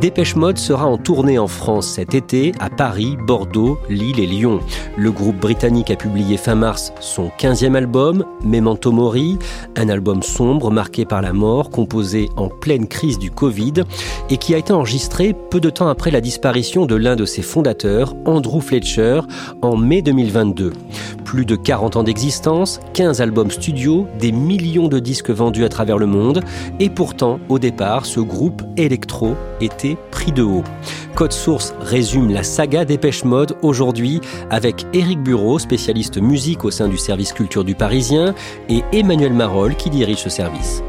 Dépêche Mode sera en tournée en France cet été à Paris, Bordeaux, Lille et Lyon. Le groupe britannique a publié fin mars son 15e album, Memento Mori, un album sombre marqué par la mort, composé en pleine crise du Covid et qui a été enregistré peu de temps après la disparition de l'un de ses fondateurs, Andrew Fletcher, en mai 2022. Plus de 40 ans d'existence, 15 albums studio, des millions de disques vendus à travers le monde et pourtant, au départ, ce groupe électro était pris de haut. Code Source résume la saga Dépêche Mode aujourd'hui avec Éric Bureau, spécialiste musique au sein du service culture du Parisien, et Emmanuel Marolles qui dirige ce service.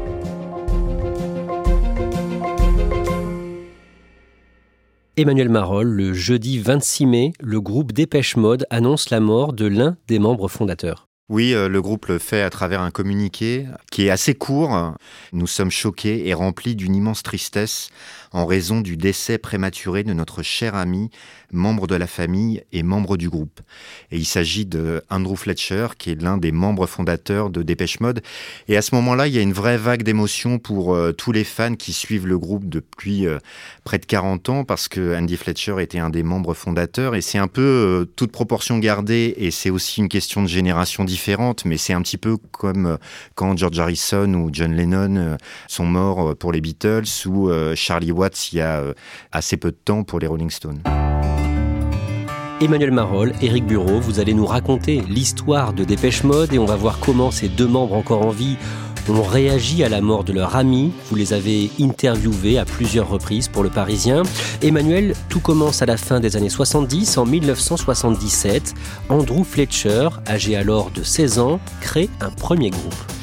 Emmanuel Marolles, le jeudi 26 mai, le groupe Dépêche Mode annonce la mort de l'un des membres fondateurs. Oui, euh, le groupe le fait à travers un communiqué qui est assez court. Nous sommes choqués et remplis d'une immense tristesse en raison du décès prématuré de notre cher ami, membre de la famille et membre du groupe. Et il s'agit de Andrew Fletcher, qui est l'un des membres fondateurs de Dépêche Mode. Et à ce moment-là, il y a une vraie vague d'émotion pour euh, tous les fans qui suivent le groupe depuis euh, près de 40 ans, parce que Andy Fletcher était un des membres fondateurs. Et c'est un peu euh, toute proportion gardée, et c'est aussi une question de génération différente, mais c'est un petit peu comme quand George Harrison ou John Lennon sont morts pour les Beatles, ou Charlie Il y a assez peu de temps pour les Rolling Stones. Emmanuel Marolles, Éric Bureau, vous allez nous raconter l'histoire de Dépêche Mode et on va voir comment ces deux membres encore en vie ont réagi à la mort de leur ami. Vous les avez interviewés à plusieurs reprises pour le Parisien. Emmanuel, tout commence à la fin des années 70. En 1977, Andrew Fletcher, âgé alors de 16 ans, crée un premier groupe.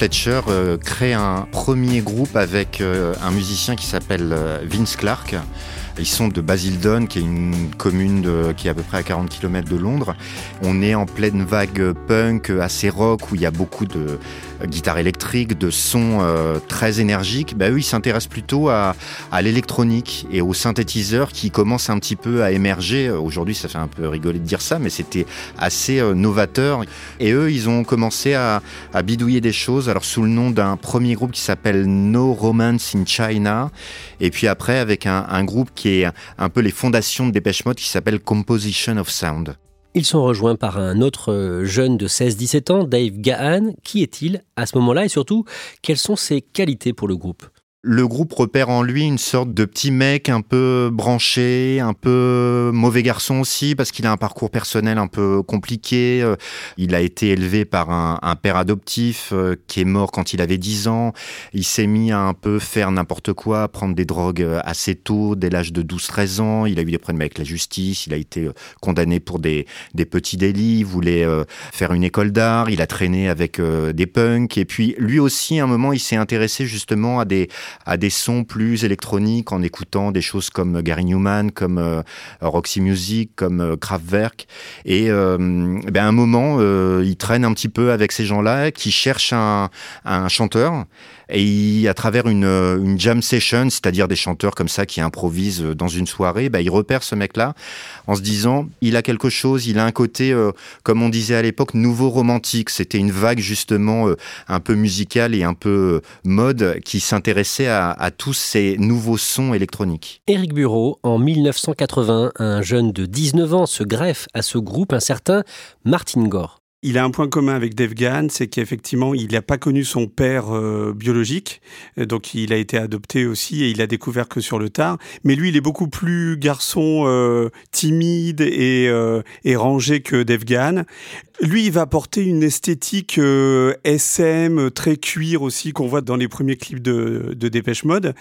Fletcher euh, crée un premier groupe avec euh, un musicien qui s'appelle euh, Vince Clark. Ils sont de Basildon, qui est une commune qui est à peu près à 40 km de Londres. On est en pleine vague punk assez rock où il y a beaucoup de guitare électrique, de sons euh, très énergiques. Bah, eux, ils s'intéressent plutôt à, l'électronique et aux synthétiseurs qui commencent un petit peu à émerger. Aujourd'hui, ça fait un peu rigoler de dire ça, mais c'était assez euh, novateur. Et eux, ils ont commencé à, à bidouiller des choses, alors sous le nom d'un premier groupe qui s'appelle No Romance in China, et puis après avec un, un groupe qui est un peu les fondations de Dépêche Mode qui s'appelle Composition of Sound. Ils sont rejoints par un autre euh, jeune de 16-17 ans, Dave Gahan. Qui est-il à ce moment-là? Et surtout, quelles sont ses qualités pour le groupe? Le groupe repère en lui une sorte de petit mec un peu branché, un peu mauvais garçon aussi, parce qu'il a un parcours personnel un peu compliqué. Euh, il a été élevé par un, père adoptif euh, qui est mort quand il avait 10 ans. Il s'est mis à un peu faire n'importe quoi, prendre des drogues euh, assez tôt, dès l'âge de 12-13 ans. Il a eu des problèmes avec la justice, il a été condamné pour des, des petits délits, il voulait faire une école d'art, il a traîné avec des punks. Et puis lui aussi, à un moment, il s'est intéressé justement à des à des sons plus électroniques en écoutant des choses comme Gary Newman, comme euh, Roxy Music, comme euh, Kraftwerk. Et euh, ben à un moment, il traîne un petit peu avec ces gens-là qui cherchent un, un chanteur. Et à travers une, une jam session, c'est-à-dire des chanteurs comme ça qui improvisent dans une soirée, ben, il repère ce mec-là en se disant, il a quelque chose, il a un côté, comme on disait à l'époque, nouveau romantique. C'était une vague justement un peu musicale et un peu mode qui s'intéressait à, tous ces nouveaux sons électroniques. Éric Bureau, en 1980, un jeune de 19 ans se greffe à ce groupe, un certain Martin Gore. Il a un point commun avec Dave c'est qu'effectivement, il n'a pas connu son père euh, biologique, donc il a été adopté aussi et il a découvert que sur le tard. Mais lui, il est beaucoup plus garçon euh, timide et, euh, rangé que Dave. Lui, il va porter une esthétique SM, très cuir aussi, qu'on voit dans les premiers clips de, de Dépêche Mode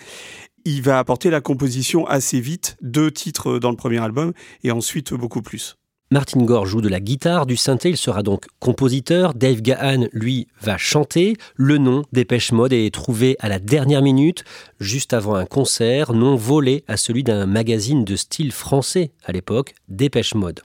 il va apporter la composition assez vite, deux titres dans le premier album et ensuite beaucoup plus. Martin Gore joue de la guitare, du synthé, il sera donc compositeur. Dave Gahan, lui, va chanter. Le nom Dépêche Mode est trouvé à la dernière minute, juste avant un concert, nom volé à celui d'un magazine de style français à l'époque, Dépêche Mode.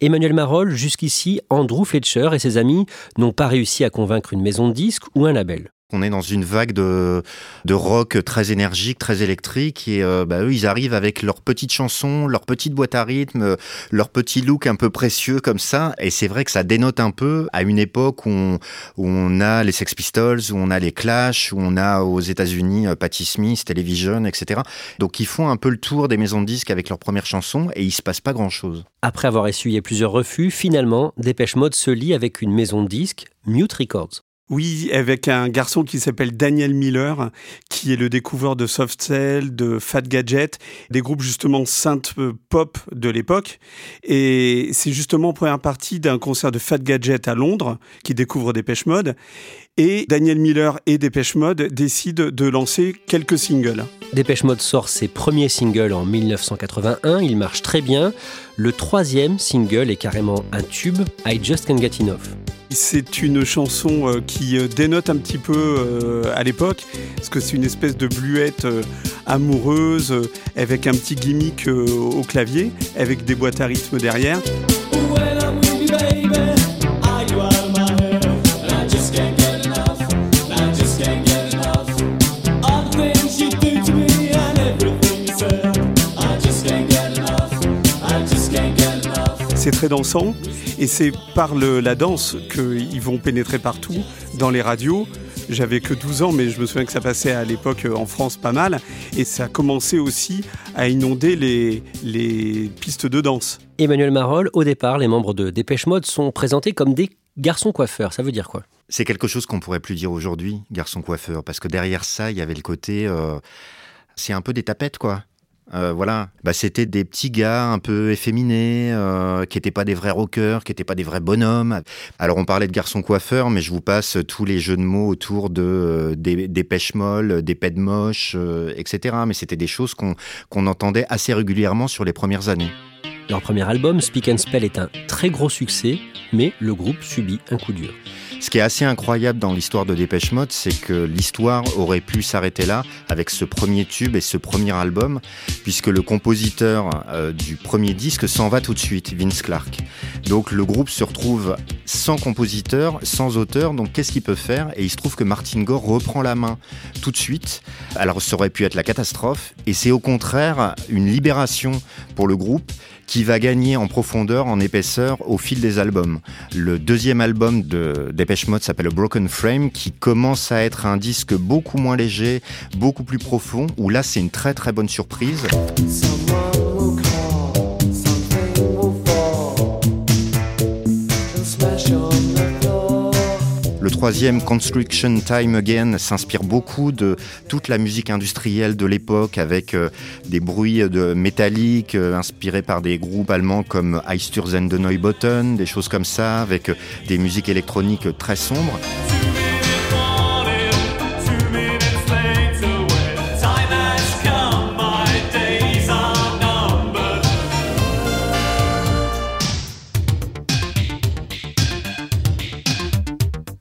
Emmanuel Marolles, jusqu'ici, Andrew Fletcher et ses amis n'ont pas réussi à convaincre une maison de disques ou un label. On est dans une vague de, de rock très énergique, très électrique, et euh, bah, eux, ils arrivent avec leurs petites chansons, leur petite boîte à rythme, leur petit look un peu précieux comme ça, et c'est vrai que ça dénote un peu à une époque où on, on a les Sex Pistols, où on a les Clash, où on a aux États-Unis euh, Patti Smith, Television, etc. Donc ils font un peu le tour des maisons de disques avec leurs premières chansons, et il se passe pas grand-chose. Après avoir essuyé plusieurs refus, finalement, Dépêche Mode se lie avec une maison de disques, Mute Records. Oui, avec un garçon qui s'appelle Daniel Miller, qui est le découvreur de Soft Cell, de Fat Gadget, des groupes justement synth pop de l'époque. Et c'est justement en première partie d'un concert de Fat Gadget à Londres qui découvre Dépêche Mode. Et Daniel Miller et Dépêche Mode décident de lancer quelques singles. Dépêche Mode sort ses premiers singles en 1981, il marche très bien. Le troisième single est carrément un tube, I Just Can't Get Enough. C'est une chanson euh, qui euh, dénote un petit peu euh, à l'époque, parce que c'est une espèce de bluette amoureuse avec un petit gimmick au clavier, avec des boîtes à rythme derrière. C'est très dansant et c'est par la danse qu'ils vont pénétrer partout dans les radios. J'avais que 12 ans, mais je me souviens que ça passait à l'époque euh, en France pas mal. Et ça a commencé aussi à inonder les, les pistes de danse. Emmanuel Marol, au départ, les membres de Dépêche Mode sont présentés comme des garçons coiffeurs. Ça veut dire quoi? C'est quelque chose qu'on pourrait plus dire aujourd'hui, garçons coiffeurs, parce que derrière ça, il y avait le côté. Euh, c'est un peu des tapettes, quoi. Euh, voilà, bah, c'était des petits gars un peu efféminés, euh, qui n'étaient pas des vrais rockers, qui n'étaient pas des vrais bonhommes. Alors on parlait de garçons coiffeurs, mais je vous passe tous les jeux de mots autour de euh, des, pêches molles, des pèdes moches, etc. Mais c'était des choses qu'on entendait assez régulièrement sur les premières années. Leur premier album, Speak and Spell, est un très gros succès, mais le groupe subit un coup dur. Ce qui est assez incroyable dans l'histoire de Dépêche Mode, c'est que l'histoire aurait pu s'arrêter là avec ce premier tube et ce premier album, puisque le compositeur euh, du premier disque s'en va tout de suite, Vince Clark. Donc le groupe se retrouve sans compositeur, sans auteur, donc qu'est-ce qu'il peut faire? Et il se trouve que Martin Gore reprend la main tout de suite. Alors ça aurait pu être la catastrophe, et c'est au contraire une libération pour le groupe qui va gagner en profondeur, en épaisseur au fil des albums. Le deuxième album de Dépêche Mode s'appelle Broken Frame, qui commence à être un disque beaucoup moins léger, beaucoup plus profond, où là c'est une très très bonne surprise. Troisième, Construction Time Again, s'inspire beaucoup de toute la musique industrielle de l'époque avec euh, des bruits de métalliques euh, inspirés par des groupes allemands comme Eisturzen de Neubotten, des choses comme ça, avec euh, des musiques électroniques très sombres.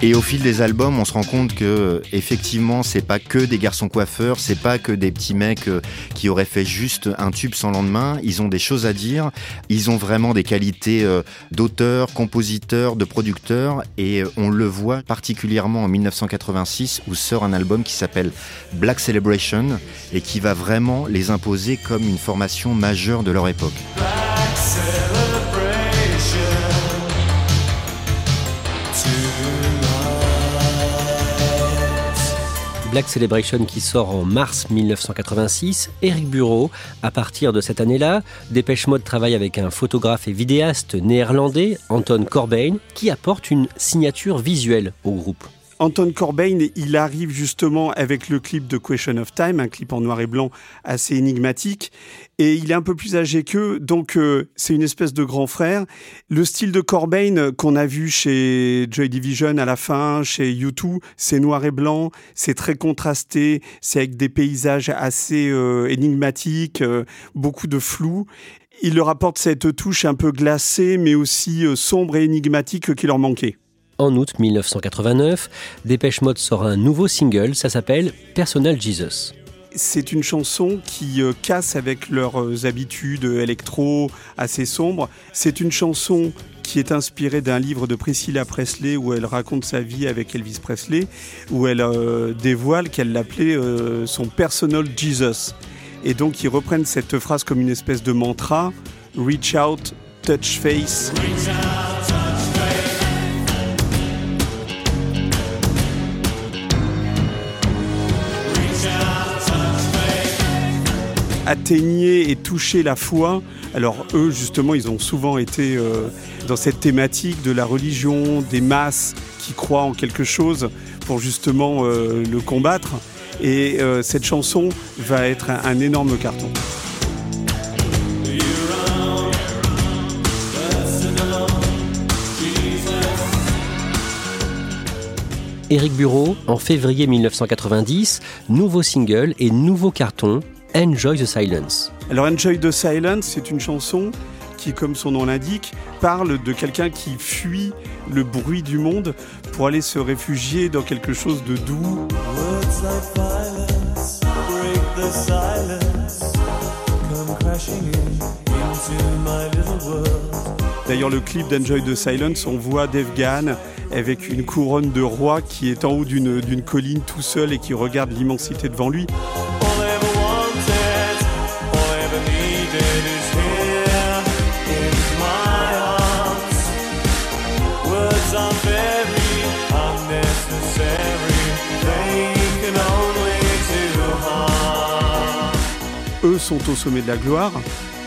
Et au fil des albums, on se rend compte que effectivement, c'est pas que des garçons coiffeurs, c'est pas que des petits mecs euh, qui auraient fait juste un tube sans lendemain. Ils ont des choses à dire. Ils ont vraiment des qualités euh, d'auteur, compositeur, de producteur, et euh, on le voit particulièrement en 1986 où sort un album qui s'appelle Black Celebration et qui va vraiment les imposer comme une formation majeure de leur époque. Celebration qui sort en mars 1986. Eric Bureau, à partir de cette année-là, Dépêche Mode travaille avec un photographe et vidéaste néerlandais, Anton Corbijn, qui apporte une signature visuelle au groupe. Anton Corbijn, il arrive justement avec le clip de Question of Time, un clip en noir et blanc assez énigmatique, et il est un peu plus âgé qu'eux, donc euh, c'est une espèce de grand frère. Le style de Corbijn qu'on a vu chez Joy Division à la fin, chez U2, c'est noir et blanc, c'est très contrasté, c'est avec des paysages assez euh, énigmatiques, euh, beaucoup de flou. Il leur apporte cette touche un peu glacée, mais aussi sombre et énigmatique qui leur manquait. En août 1989, Dépêche Mode sort un nouveau single, ça s'appelle Personal Jesus. C'est une chanson qui euh, casse avec leurs euh, habitudes électro assez sombres. C'est une chanson qui est inspirée d'un livre de Priscilla Presley où elle raconte sa vie avec Elvis Presley, où elle euh, dévoile qu'elle l'appelait son personal Jesus. Et donc ils reprennent cette phrase comme une espèce de mantra, reach out, touch face. Atteignait et touchait la foi. Alors eux, justement, ils ont souvent été euh, dans cette thématique de la religion, des masses qui croient en quelque chose pour justement euh, le combattre. Et euh, cette chanson va être un, énorme carton. Éric Bureau, en février 1990, nouveau single et nouveau carton Enjoy the Silence. Alors Enjoy the Silence, c'est une chanson qui, comme son nom l'indique, parle de quelqu'un qui fuit le bruit du monde pour aller se réfugier dans quelque chose de doux. D'ailleurs, le clip d'Enjoy the Silence, on voit Dave Gahan avec une couronne de roi qui est en haut d'une colline tout seul et qui regarde l'immensité devant lui. Sont au sommet de la gloire,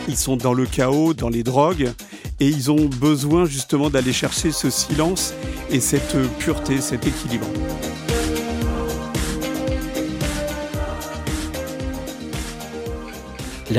ils sont dans le chaos, dans les drogues, et ils ont besoin justement d'aller chercher ce silence et cette pureté, cet équilibre.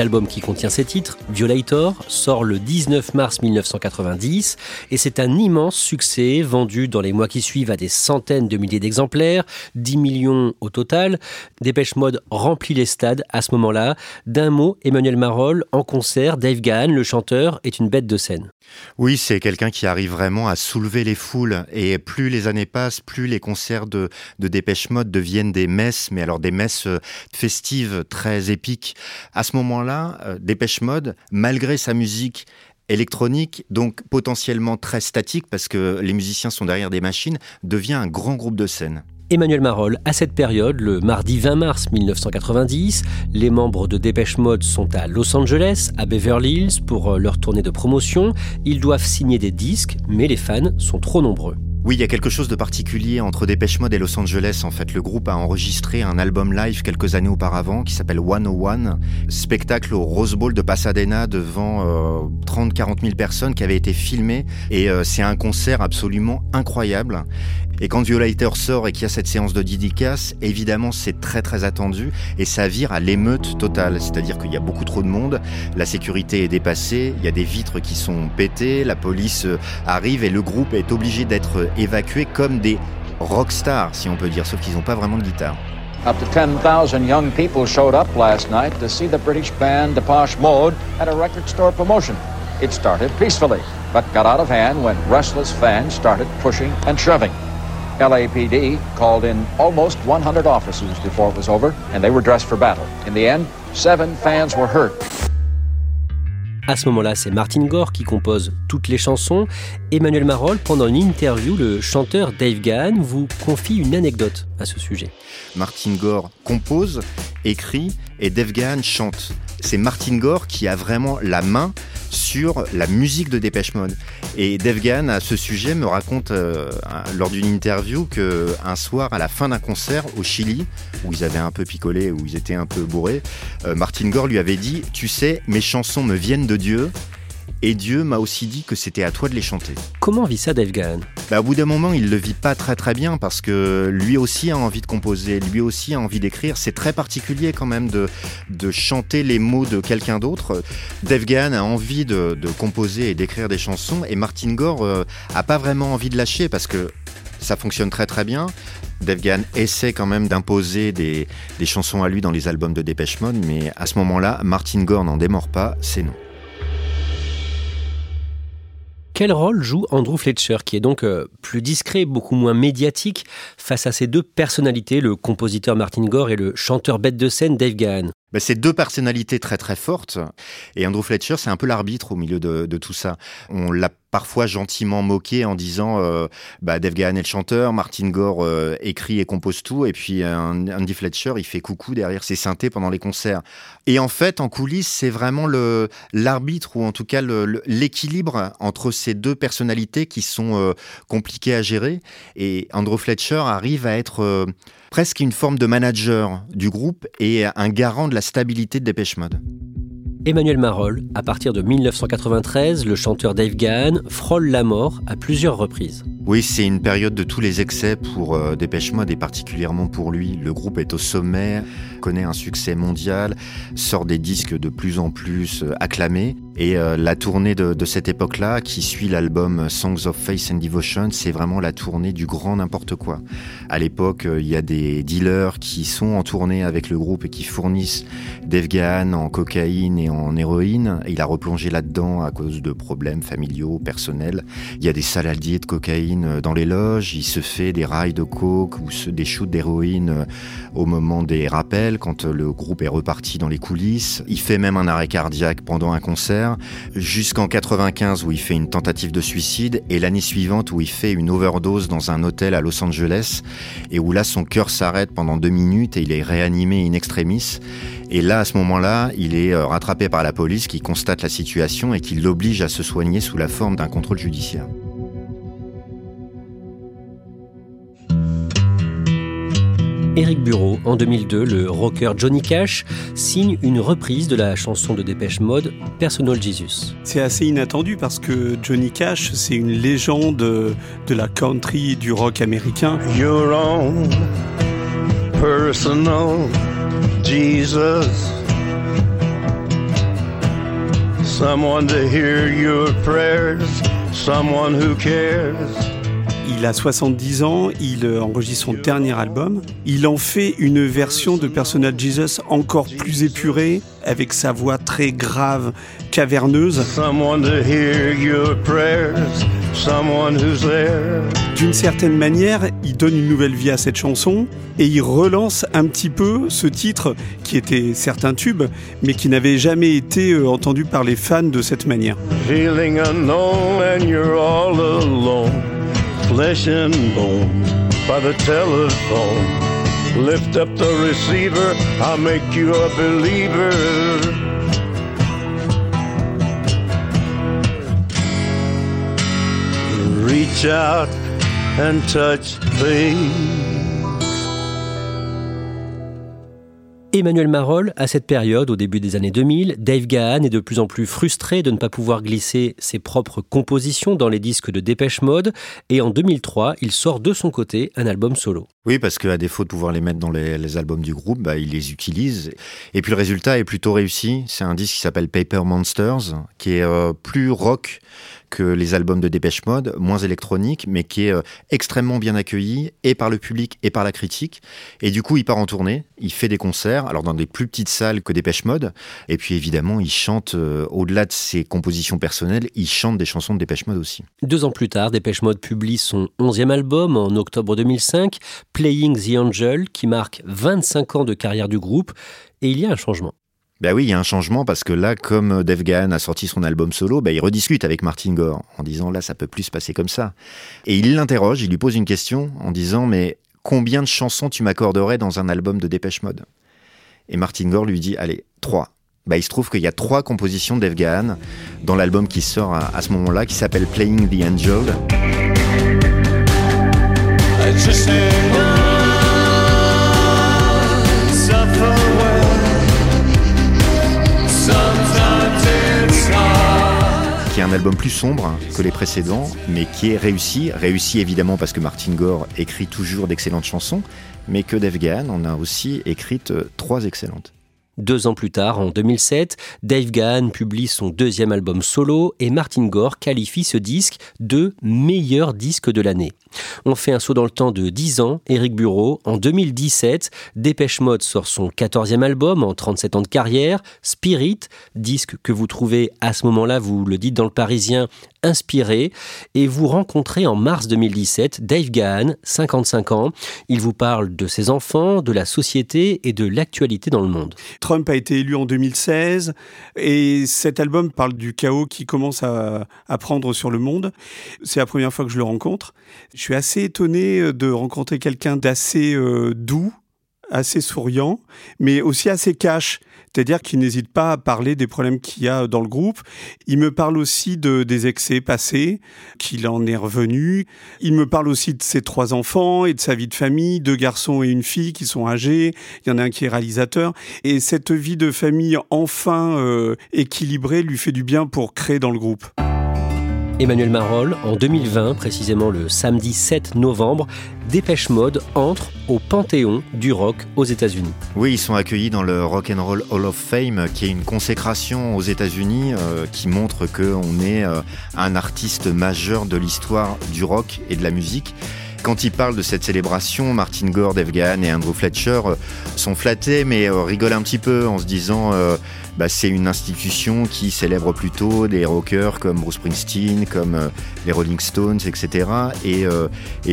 L'album qui contient ces titres, Violator, sort le 19 mars 1990 et c'est un immense succès vendu dans les mois qui suivent à des centaines de milliers d'exemplaires, 10 millions au total. Dépêche Mode remplit les stades à ce moment-là. D'un mot, Emmanuel Marol, en concert, Dave Gahan, le chanteur, est une bête de scène. Oui, c'est quelqu'un qui arrive vraiment à soulever les foules. Et plus les années passent, plus les concerts de, de Dépêche Mode deviennent des messes, mais alors des messes euh, festives très épiques. À ce moment-là, euh, Dépêche Mode, malgré sa musique électronique, donc potentiellement très statique parce que les musiciens sont derrière des machines, devient un grand groupe de scène. Emmanuel Marol, à cette période, le mardi 20 mars 1990, les membres de Dépêche Mode sont à Los Angeles, à Beverly Hills, pour euh, leur tournée de promotion. Ils doivent signer des disques, mais les fans sont trop nombreux. Oui, il y a quelque chose de particulier entre Dépêche Mode et Los Angeles. En fait, le groupe a enregistré un album live quelques années auparavant qui s'appelle 101, spectacle au Rose Bowl de Pasadena devant 30-40 euh, 000 personnes qui avait été filmé. Et euh, c'est un concert absolument incroyable. Et quand Violator sort et qu'il y a cette séance de dédicace, évidemment, c'est très très attendu et ça vire à l'émeute totale. C'est-à-dire qu'il y a beaucoup trop de monde, la sécurité est dépassée, il y a des vitres qui sont pétées, la police euh, arrive et le groupe est obligé d'être évacué comme des rockstars, si on peut dire, sauf qu'ils n'ont pas vraiment de guitare. Up to 10,000 young people showed up last night to see the British band Depeche Mode at a record store promotion. It started peacefully, but got out of hand when restless fans started pushing and shoving. LAPD called in almost 100 officers before it was over, and they were dressed for battle. In the end, seven fans were hurt. À ce moment-là, c'est Martin Gore qui compose toutes les chansons. Emmanuel Marol, pendant une interview, le chanteur Dave Gahan vous confie une anecdote à ce sujet. Martin Gore compose, écrit et Dave Gahan chante. C'est Martin Gore qui a vraiment la main sur la musique de Dépêche Mode. Et Dave Gahan, à ce sujet, me raconte euh, lors d'une interview que un soir, à la fin d'un concert au Chili, où ils avaient un peu picolé, où ils étaient un peu bourrés, euh, Martin Gore lui avait dit Tu sais, mes chansons me viennent de Dieu. Et Dieu m'a aussi dit que c'était à toi de les chanter. Comment vit ça Dave Gahan? Bah, Au bout d'un moment, il le vit pas très très bien parce que lui aussi a envie de composer, lui aussi a envie d'écrire. C'est très particulier quand même de, de chanter les mots de quelqu'un d'autre. Dave Gahan a envie de, de composer et d'écrire des chansons et Martin Gore euh, a pas vraiment envie de lâcher parce que ça fonctionne très très bien. Dave Gahan essaie quand même d'imposer des, des chansons à lui dans les albums de Dépêche Mode, mais à ce moment-là, Martin Gore n'en démord pas, c'est non. Quel rôle joue Andrew Fletcher, qui est donc euh, plus discret, beaucoup moins médiatique, face à ces deux personnalités, le compositeur Martin Gore et le chanteur bête de scène Dave Gahan? Ben, c'est deux personnalités très très fortes. Et Andrew Fletcher, c'est un peu l'arbitre au milieu de, tout ça. On l'a parfois gentiment moqué en disant euh, bah, Dave Gahan est le chanteur, Martin Gore euh, écrit et compose tout, et puis Andy Fletcher, il fait coucou derrière ses synthés pendant les concerts. Et en fait, en coulisses, c'est vraiment l'arbitre, ou en tout cas l'équilibre entre ces deux personnalités qui sont euh, compliquées à gérer. Et Andrew Fletcher arrive à être euh, presque une forme de manager du groupe et un garant de la stabilité de Dépêche Mode. Emmanuel Marolles, à partir de 1993, le chanteur Dave Gahan frôle la mort à plusieurs reprises. Oui, c'est une période de tous les excès pour euh, Dépêche Mode et particulièrement pour lui. Le groupe est au sommet, connaît un succès mondial, sort des disques de plus en plus euh, acclamés. Et euh, la tournée de, cette époque-là, qui suit l'album Songs of Faith and Devotion, c'est vraiment la tournée du grand n'importe quoi. À l'époque, il y a des dealers qui sont en tournée avec le groupe et qui fournissent Dave Gahan en cocaïne et en héroïne. Il a replongé là-dedans à cause de problèmes familiaux, personnels. Il y a des saladiers de cocaïne dans les loges. Il se fait des rails de coke ou des shoots d'héroïne au moment des rappels quand le groupe est reparti dans les coulisses. Il fait même un arrêt cardiaque pendant un concert jusqu'en 95 où il fait une tentative de suicide et l'année suivante où il fait une overdose dans un hôtel à Los Angeles et où là son cœur s'arrête pendant deux minutes et il est réanimé in extremis. Et là, à ce moment-là, il est euh, rattrapé par la police qui constate la situation et qui l'oblige à se soigner sous la forme d'un contrôle judiciaire. Éric Bureau, en 2002, le rocker Johnny Cash signe une reprise de la chanson de Dépêche Mode Personal Jesus. C'est assez inattendu parce que Johnny Cash, c'est une légende de la country et du rock américain. Your own personal Jesus. Someone to hear your prayers, someone who cares. Il a 70 ans, il enregistre son dernier album. Il en fait une version de Personal Jesus encore plus épurée, avec sa voix très grave, caverneuse. D'une certaine manière, il donne une nouvelle vie à cette chanson et il relance un petit peu ce titre qui était certes un tube, mais qui n'avait jamais été euh, entendu par les fans de cette manière. Feeling unknown and you're all alone. Flesh and bone by the telephone. Lift up the receiver, I'll make you a believer. Reach out and touch base. Emmanuel Marolles, à cette période, au début des années 2000, Dave Gahan est de plus en plus frustré de ne pas pouvoir glisser ses propres compositions dans les disques de Dépêche Mode, et en 2003, il sort de son côté un album solo. Oui, parce qu'à défaut de pouvoir les mettre dans les, albums du groupe, bah, il les utilise. Et puis le résultat est plutôt réussi. C'est un disque qui s'appelle Paper Monsters, qui est euh, plus rock que les albums de Dépêche Mode, moins électronique, mais qui est euh, extrêmement bien accueilli et par le public et par la critique. Et du coup, il part en tournée, il fait des concerts, alors dans des plus petites salles que Dépêche Mode. Et puis évidemment, il chante, euh, au-delà de ses compositions personnelles, il chante des chansons de Dépêche Mode aussi. Deux ans plus tard, Dépêche Mode publie son onzième album en octobre 2005, Playing the Angel, qui marque 25 ans de carrière du groupe. Et il y a un changement. Ben oui, il y a un changement parce que là, comme Dave Gahan a sorti son album solo, ben il rediscute avec Martin Gore en disant là, ça peut plus se passer comme ça. Et il l'interroge, il lui pose une question en disant mais combien de chansons tu m'accorderais dans un album de Dépêche Mode? Et Martin Gore lui dit allez, trois. Ben, il se trouve qu'il y a trois compositions de Dave Gahan dans l'album qui sort à ce moment-là, qui s'appelle Playing the Angel. Album plus sombre que les précédents, mais qui est réussi. Réussi évidemment parce que Martin Gore écrit toujours d'excellentes chansons, mais que Dave Gahan en a aussi écrites euh, trois excellentes. Deux ans plus tard, en 2007, Dave Gahan publie son deuxième album solo et Martin Gore qualifie ce disque de meilleur disque de l'année. On fait un saut dans le temps de 10 ans. Eric Bureau, en 2017, Dépêche Mode sort son 14e album en 37 ans de carrière, Spirit, disque que vous trouvez à ce moment-là, vous le dites dans le Parisien, inspiré. Et vous rencontrez en mars 2017 Dave Gahan, 55 ans. Il vous parle de ses enfants, de la société et de l'actualité dans le monde. Trump a été élu en 2016 et cet album parle du chaos qui commence à, prendre sur le monde. C'est la première fois que je le rencontre. Je suis assez étonné euh, de rencontrer quelqu'un d'assez euh, doux, assez souriant, mais aussi assez cash. C'est-à-dire qu'il n'hésite pas à parler des problèmes qu'il y a dans le groupe. Il me parle aussi de, des excès passés, qu'il en est revenu. Il me parle aussi de ses trois enfants et de sa vie de famille, deux garçons et une fille qui sont âgés. Il y en a un qui est réalisateur. Et cette vie de famille enfin euh, équilibrée lui fait du bien pour créer dans le groupe. Emmanuel Marol, en 2020, précisément le samedi 7 novembre, Dépêche Mode entre au Panthéon du rock aux États-Unis. Oui, ils sont accueillis dans le Rock and Roll Hall of Fame, qui est une consécration aux États-Unis, euh, qui montre qu'on est euh, un artiste majeur de l'histoire du rock et de la musique. Quand il parle de cette célébration, Martin Gore, Dave et Andrew Fletcher euh, sont flattés, mais rigolent un petit peu en se disant bah, c'est une institution qui célèbre plutôt des rockers comme Bruce Springsteen, comme euh, les Rolling Stones, etc. Et, euh,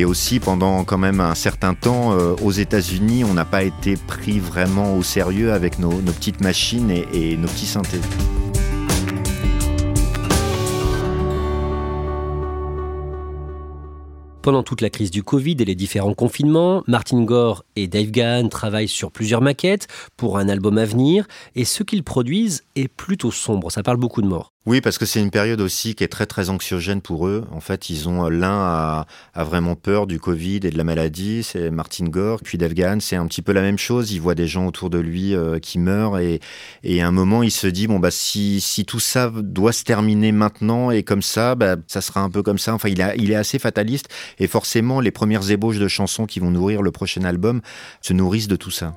aussi pendant quand même un certain temps euh, aux États-Unis, on n'a pas été pris vraiment au sérieux avec nos, petites machines et, et nos petits synthés. Pendant toute la crise du Covid et les différents confinements, Martin Gore et Dave Gahan travaillent sur plusieurs maquettes pour un album à venir et ce qu'ils produisent est plutôt sombre, ça parle beaucoup de morts. Oui, parce que c'est une période aussi qui est très très anxiogène pour eux. En fait, ils ont l'un a, vraiment peur du Covid et de la maladie, c'est Martin Gore. Puis Dave Gahan, c'est un petit peu la même chose. Il voit des gens autour de lui euh, qui meurent et, et à un moment, il se dit bon bah si si tout ça doit se terminer maintenant et comme ça, bah ça sera un peu comme ça. Enfin, il est assez fataliste et forcément, les premières ébauches de chansons qui vont nourrir le prochain album se nourrissent de tout ça.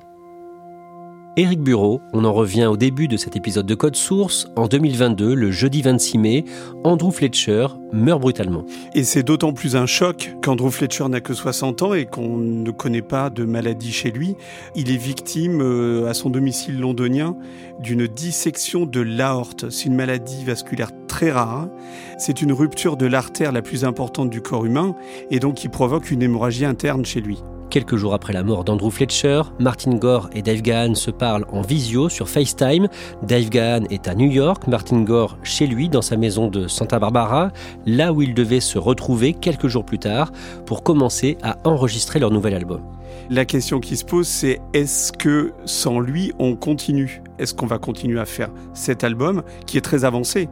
Éric Bureau, on en revient au début de cet épisode de Code Source. En 2022, le jeudi 26 mai, Andrew Fletcher meurt brutalement. Et c'est d'autant plus un choc qu'Andrew Fletcher n'a que 60 ans et qu'on ne connaît pas de maladie chez lui. Il est victime euh, à son domicile londonien d'une dissection de l'aorte. C'est une maladie vasculaire très rare. C'est une rupture de l'artère la plus importante du corps humain et donc qui provoque une hémorragie interne chez lui. Quelques jours après la mort d'Andrew Fletcher, Martin Gore et Dave Gahan se parlent en visio sur FaceTime. Dave Gahan est à New York, Martin Gore chez lui dans sa maison de Santa Barbara, là où ils devaient se retrouver quelques jours plus tard pour commencer à enregistrer leur nouvel album. La question qui se pose, c'est est-ce que sans lui, on continue? Est-ce qu'on va continuer à faire cet album qui est très avancé?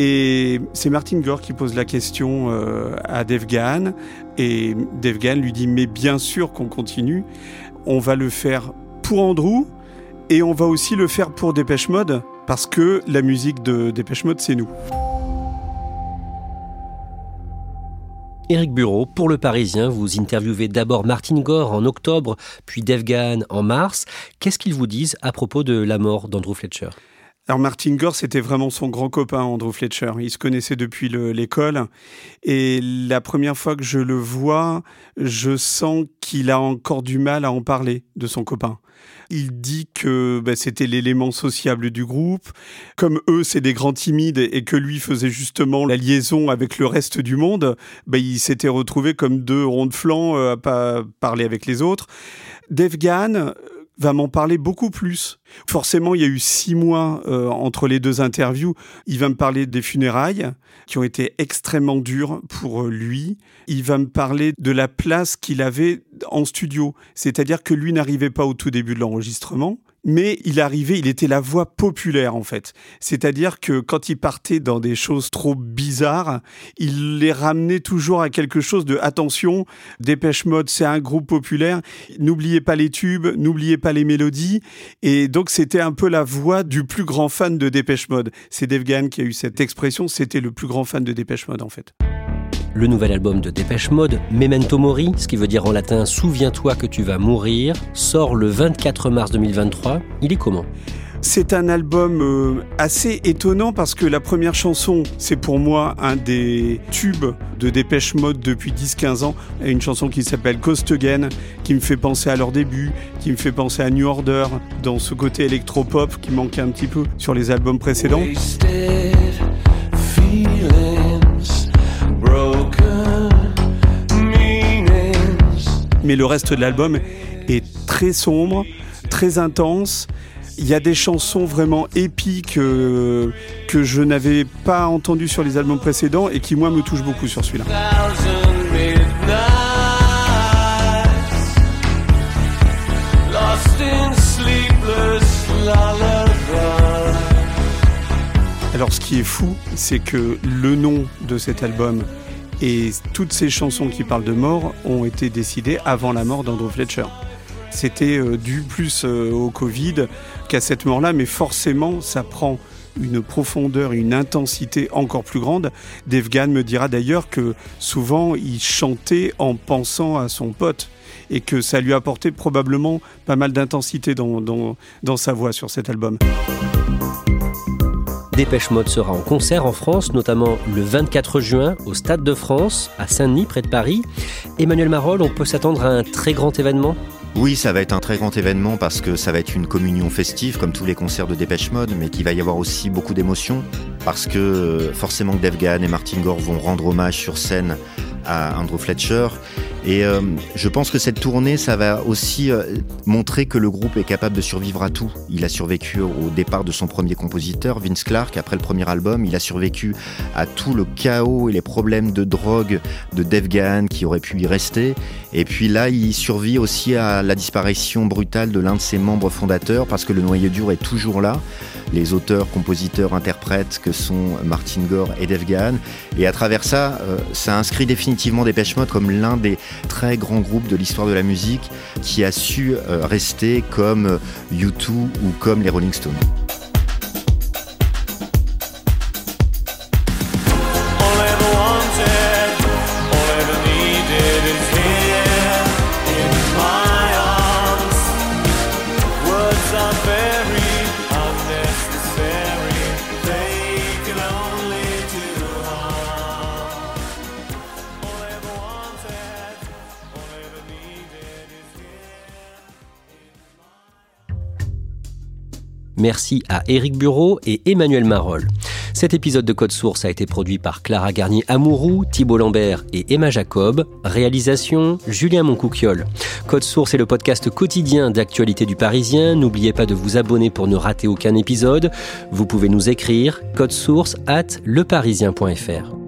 Et c'est Martin Gore qui pose la question euh, à Dave Gahan. Et Dave Gahan lui dit Mais bien sûr qu'on continue. On va le faire pour Andrew et on va aussi le faire pour Dépêche Mode parce que la musique de Dépêche Mode, c'est nous. Éric Bureau, pour Le Parisien, vous interviewez d'abord Martin Gore en octobre, puis Dave Gahan en mars. Qu'est-ce qu'ils vous disent à propos de la mort d'Andrew Fletcher? Alors Martin Gore, c'était vraiment son grand copain, Andrew Fletcher. Ils se connaissaient depuis l'école. Et la première fois que je le vois, je sens qu'il a encore du mal à en parler de son copain. Il dit que bah, c'était l'élément sociable du groupe. Comme eux, c'est des grands timides et que lui faisait justement la liaison avec le reste du monde, bah, il s'était retrouvé comme deux ronds de flanc euh, à pas parler avec les autres. Dave Gahan, va m'en parler beaucoup plus. Forcément, il y a eu six mois euh, entre les deux interviews. Il va me parler des funérailles qui ont été extrêmement dures pour euh, lui. Il va me parler de la place qu'il avait en studio. C'est-à-dire que lui n'arrivait pas au tout début de l'enregistrement, mais il arrivait, il était la voix populaire en fait. C'est-à-dire que quand il partait dans des choses trop bizarres, il les ramenait toujours à quelque chose de attention, Dépêche Mode, c'est un groupe populaire, n'oubliez pas les tubes, n'oubliez pas les mélodies, et donc c'était un peu la voix du plus grand fan de Dépêche Mode. C'est Dave Gahan qui a eu cette expression, c'était le plus grand fan de Dépêche Mode en fait. Le nouvel album de Dépêche Mode, Memento Mori, ce qui veut dire en latin Souviens-toi que tu vas mourir, sort le 24 mars 2023. Il est comment? C'est un album euh, assez étonnant parce que la première chanson, c'est pour moi un des tubes de Dépêche Mode depuis 10-15 ans. Une chanson qui s'appelle Coast Again, qui me fait penser à leur début, qui me fait penser à New Order, dans ce côté électropop qui manquait un petit peu sur les albums précédents. Mais le reste de l'album est très sombre, très intense. Il y a des chansons vraiment épiques euh, que je n'avais pas entendues sur les albums précédents et qui, moi, me touchent beaucoup sur celui-là. Alors, ce qui est fou, c'est que le nom de cet album et toutes ces chansons qui parlent de mort ont été décidées avant la mort d'Andrew Fletcher. C'était euh, dû plus euh, au Covid qu'à cette mort-là, mais forcément, ça prend une profondeur, une intensité encore plus grande. Dave me dira d'ailleurs que souvent il chantait en pensant à son pote et que ça lui apportait probablement pas mal d'intensité dans, dans sa voix sur cet album. Dépêche Mode sera en concert en France, notamment le 24 juin au Stade de France, à Saint-Denis, près de Paris. Emmanuel Marolles, on peut s'attendre à un très grand événement? Oui, ça va être un très grand événement parce que ça va être une communion festive comme tous les concerts de Dépêche Mode, mais qu'il va y avoir aussi beaucoup d'émotions parce que euh, forcément Dave Gahan et Martin Gore vont rendre hommage sur scène à Andrew Fletcher. Et euh, je pense que cette tournée, ça va aussi euh, montrer que le groupe est capable de survivre à tout. Il a survécu au départ de son premier compositeur, Vince Clark, après le premier album. Il a survécu à tout le chaos et les problèmes de drogue de Dave Gahan qui aurait pu y rester. Et puis là, il survit aussi à la disparition brutale de l'un de ses membres fondateurs parce que le noyau dur est toujours là les auteurs, compositeurs, interprètes que sont Martin Gore et Dave Gahan. Et à travers ça, euh, ça inscrit définitivement Dépêche Mode comme l'un des très grands groupes de l'histoire de la musique qui a su euh, rester comme U2 ou comme les Rolling Stones. Merci à Éric Bureau et Emmanuel Marol. Cet épisode de Code Source a été produit par Clara Garnier-Amouroux, Thibault Lambert et Emma Jacob. Réalisation Julien Moncouquiole. Code Source est le podcast quotidien d'actualité du Parisien. N'oubliez pas de vous abonner pour ne rater aucun épisode. Vous pouvez nous écrire source at leparisien.fr.